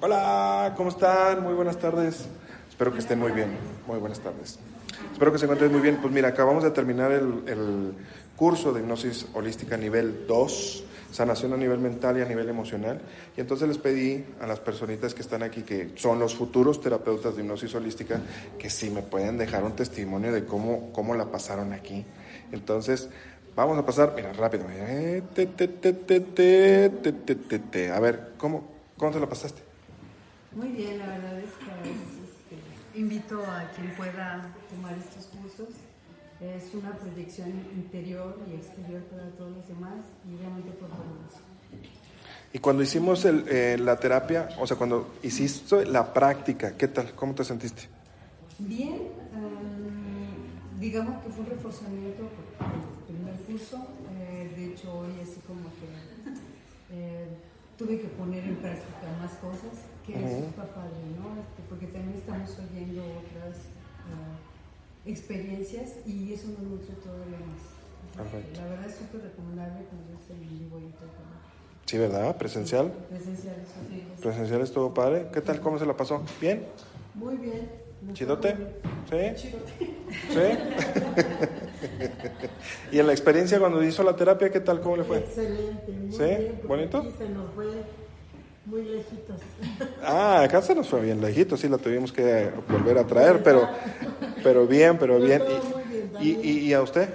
Hola, ¿cómo están? Muy buenas tardes. Espero que estén muy bien. Muy buenas tardes. Espero que se encuentren muy bien. Pues mira, acabamos de terminar el, curso de hipnosis holística nivel 2, sanación a nivel mental y a nivel emocional. Y entonces les pedí a las personitas que están aquí, que son los futuros terapeutas de hipnosis holística, que si me pueden dejar un testimonio de cómo, cómo la pasaron aquí. Entonces, vamos a pasar, mira, rápido. A ver, ¿cómo, cómo te la pasaste? Muy bien, la verdad es que este, invito a quien pueda tomar estos cursos. Es una proyección interior y exterior para todos los demás y realmente por fabuloso. Y cuando hicimos el, eh, la terapia, o sea, cuando hiciste la práctica, ¿qué tal? ¿Cómo te sentiste? Bien, um, digamos que fue un reforzamiento por el primer curso. Eh, de hecho, hoy así como que eh, tuve que poner en práctica más cosas, que eso Ujú. está padre, ¿no? Este, porque también estamos oyendo otras ah, experiencias y eso nos nutre todavía más. Perfecto. La verdad es súper recomendable cuando es en vivo y todo. Sí, ¿verdad? Presencial. Presencial, eso sí. Presencial estuvo padre. ¿Qué tal? ¿Cómo se la pasó? ¿Bien? Muy bien. ¿Chidote? ¿Sí? Chidote. ¿Sí? ¿Y en la experiencia cuando hizo la terapia, qué tal? ¿Cómo le fue? Excelente, muy ¿Sí? bien. ¿Bonito? aquí se nos fue muy lejitos. Ah, acá se nos fue bien lejito, sí la tuvimos que volver a traer, pero, pero bien, pero bien. ¿Y, y, y, y a usted?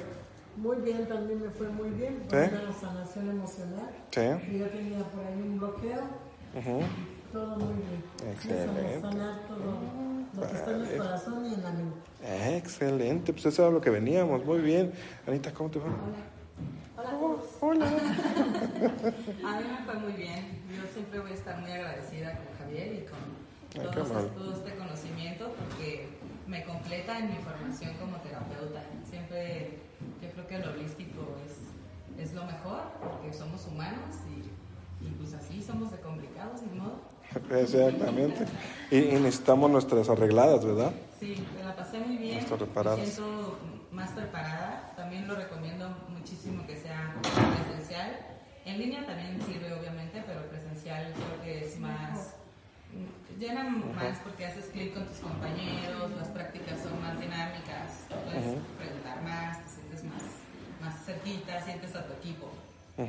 Muy bien, también me fue muy bien. ¿Sí? Una sanación emocional. Sí. Y yo tenía por ahí un bloqueo. Ujú. Todo muy bien. Excelente. Sanar todo lo que está en el corazón y en la mente. Excelente, pues eso era lo que veníamos, muy bien. Anita, ¿cómo te fue? Oh, hola. A mí me fue muy bien. Yo siempre voy a estar muy agradecida con Javier y con Ay, todos- todo este conocimiento porque me completa en mi formación como terapeuta. Siempre yo creo que lo holístico es, es lo mejor porque somos humanos y, y pues así somos de complicados, ni modo. Exactamente. Y, y necesitamos nuestras arregladas, ¿verdad? Sí, me la pasé muy bien. Están reparadas. Me siento más preparada. También lo recomiendo muchísimo que sea presencial. En línea también sirve, obviamente, pero presencial creo que es más. Llena más porque haces clic con tus compañeros, las prácticas son más dinámicas, puedes Ujú. preguntar más, te sientes más, más cerquita, sientes a tu equipo de,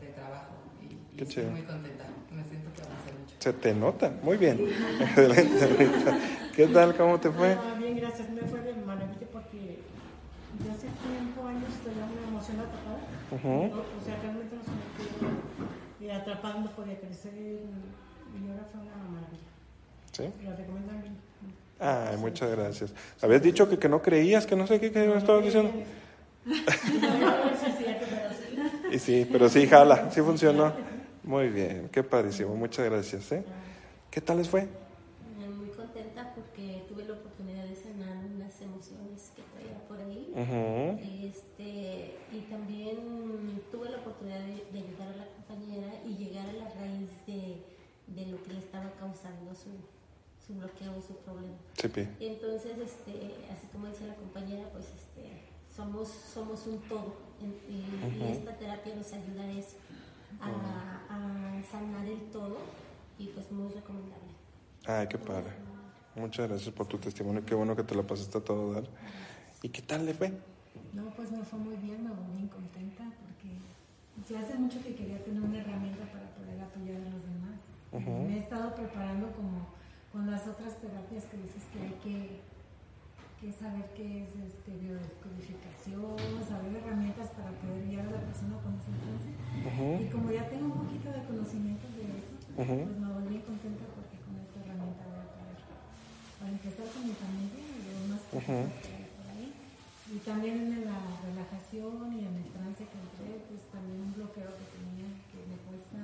de trabajo. Y, y Qué estoy chido. muy contenta, me siento que avancé mucho. Se te nota, muy bien. Excelente, Anita. ¿Qué tal? ¿Cómo te fue? Ah, bien, gracias. Me fue de maravilla porque de hace tiempo, años, tenía una emoción atrapada. Ujú. No, O sea, realmente no se me quedó y atrapada, no podía crecer. Y ahora fue una maravilla. ¿Sí? La recomiendo a mí. Ay, muchas gracias. Habías dicho que, que no creías, que no sé qué, que me estabas diciendo. Y sí, pero sí, jala, sí funcionó. Muy bien, qué padrísimo, muchas gracias. ¿eh? ¿Qué tal les fue? Muy contenta porque tuve la oportunidad de sanar unas emociones que traía por ahí. Ujú. Este, y también tuve la oportunidad de, de ayudar a la compañera y llegar a la raíz de, de lo que le estaba causando su, su bloqueo y su problema. Sí, Pi. Entonces, este, así como dice la compañera, pues este, somos, somos un todo. Y, y Ujú. esta terapia nos ayuda a eso, a, a sanar el todo y pues muy recomendable. Ay, qué padre. Muchas gracias por tu testimonio, qué bueno que te la pasaste a todo dar. ¿Y qué tal le fue? No, pues me fue muy bien, me volví bien contenta porque ya hace mucho que quería tener una herramienta para poder apoyar a los demás. Ujú. Me he estado preparando como con las otras terapias que dices que hay que, que saber qué es este, biodescodificación, saber herramientas para poder guiar a la persona cuando se encuentre. Ujú. Y como ya tengo un poquito de conocimientos Ujú. pues me volví contenta porque con esta herramienta voy a poder, para empezar con mi familia y los más que hay por ahí. Y también en la relajación y en el trance que entré, pues también un bloqueo que tenía que me cuesta,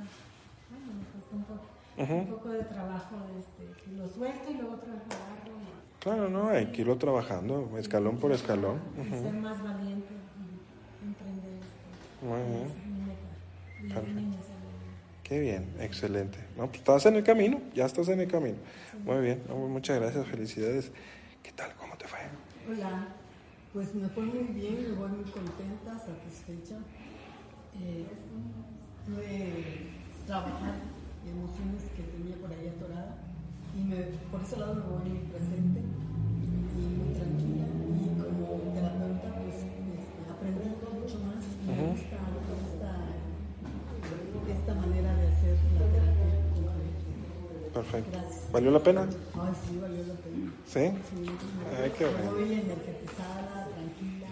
bueno, me cuesta un poco, Ujú. un poco de trabajo, este, que lo suelto y luego otra lo y, Claro, no, hay que irlo trabajando, escalón por escalón. y ser más valiente y emprender esto. Muy bien. Mi meta. Y Qué bien, excelente. No, pues estás en el camino, ya estás en el camino. Muy bien, no, muchas gracias, felicidades. ¿Qué tal? ¿Cómo te fue? Hola, pues me fue muy bien, me voy muy contenta, satisfecha. Eh, trabajar emociones que tenía por ahí atoradas por ese lado me voy muy presente Perfecto. Gracias. ¿Valió la pena? Ay, sí, valió la pena. ¿Sí? Sí, Ay, qué bueno. tranquila.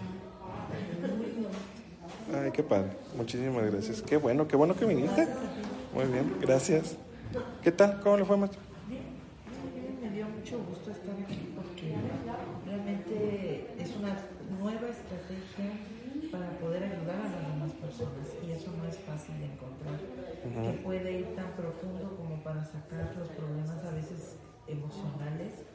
Ay, qué padre. Muchísimas gracias. Qué bueno, qué bueno que viniste. Muy bien, gracias. ¿Qué tal? ¿Cómo le fue, maestro? Me dio mucho gusto estar aquí porque realmente es una nueva estrategia para poder ayudar a demás personas y eso no es fácil de encontrar, que puede ir tan profundo como para sacar los problemas a veces emocionales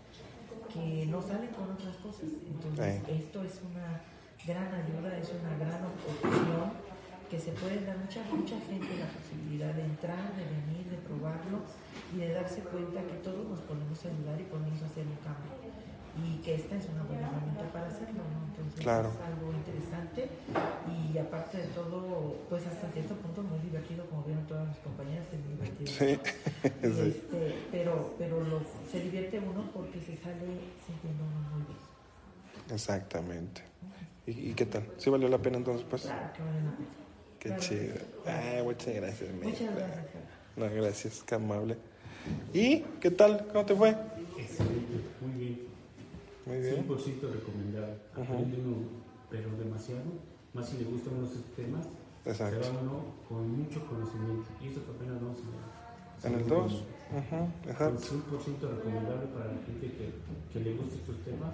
que no salen con otras cosas. Entonces, esto es una gran ayuda, es una gran opción que se puede dar mucha mucha gente la posibilidad de entrar, de venir, de probarlo y de darse cuenta que todos nos podemos ayudar y podemos hacer un cambio y que esta es una buena herramienta para hacerlo, ¿no? Entonces Claro. es algo interesante y aparte de todo, pues hasta cierto punto muy divertido, como vieron todas mis compañeras, es muy divertido. Sí. Sí. este, pero pero lo- se divierte uno porque se sale sintiendo uno muy bien. Exactamente. ¿Y, y qué tal? ¿Sí valió la pena entonces? Pues? Claro que vale la pena. Qué Claro chido. sí. Ay, muchas gracias, mi. Muchas gracias. No, gracias, qué amable. ¿Y qué tal? ¿Cómo te fue? Bien. Muy bien. 100% recomendable. Aprende uno, pero demasiado. Más si le gustan uno sus temas, Exacto. se va uno con mucho conocimiento. Y eso que apenas vamos a En el 2. Ajá, exacto. 100% recomendable para la gente que, que le guste estos temas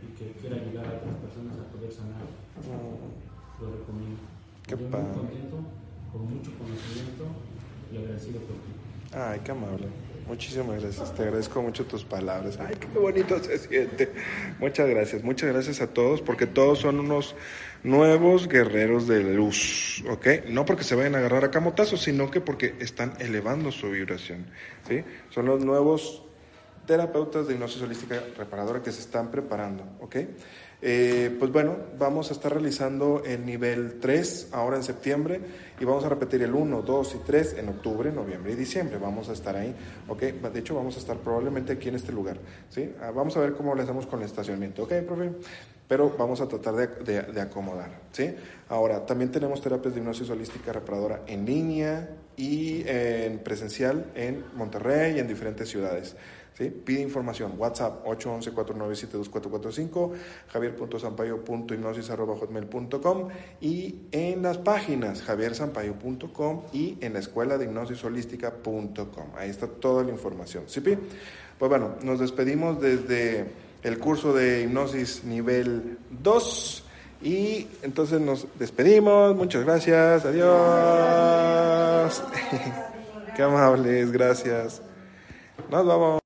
y que quiera ayudar a otras personas a poder sanar. Mm, Lo recomiendo. Qué Yo padre. muy contento, con mucho conocimiento y agradecido por ti. Ay, qué amable. Muchísimas gracias. Te agradezco mucho tus palabras. Ay, qué bonito se siente. Muchas gracias. Muchas gracias a todos porque todos son unos nuevos guerreros de luz, ¿ok? No porque se vayan a agarrar a camotazos, sino que porque están elevando su vibración, ¿sí? Son los nuevos terapeutas de hipnosis holística reparadora que se están preparando, ¿ok? Eh, pues bueno, vamos a estar realizando el nivel 3 ahora en septiembre y vamos a repetir el 1, 2 y 3 en octubre, noviembre y diciembre. Vamos a estar ahí, ¿ok? De hecho, vamos a estar probablemente aquí en este lugar, ¿sí? Ah, vamos a ver cómo le hacemos con el estacionamiento, ¿ok, profe? Pero vamos a tratar de, de- acomodar, ¿sí? Ahora, también tenemos terapias de hipnosis holística reparadora en línea y en presencial en Monterrey y en diferentes ciudades. Pide información, WhatsApp 811-497-2445, javier.sampaio.hipnosis.com y en las páginas javiersampaio.com y en la escuela de hipnosisholística.com. Ahí está toda la información. ¿Sí, Pi? Pues bueno, nos despedimos desde el curso de hipnosis nivel 2 y entonces nos despedimos. Muchas gracias. Adiós. Qué amables, gracias. Nos vamos.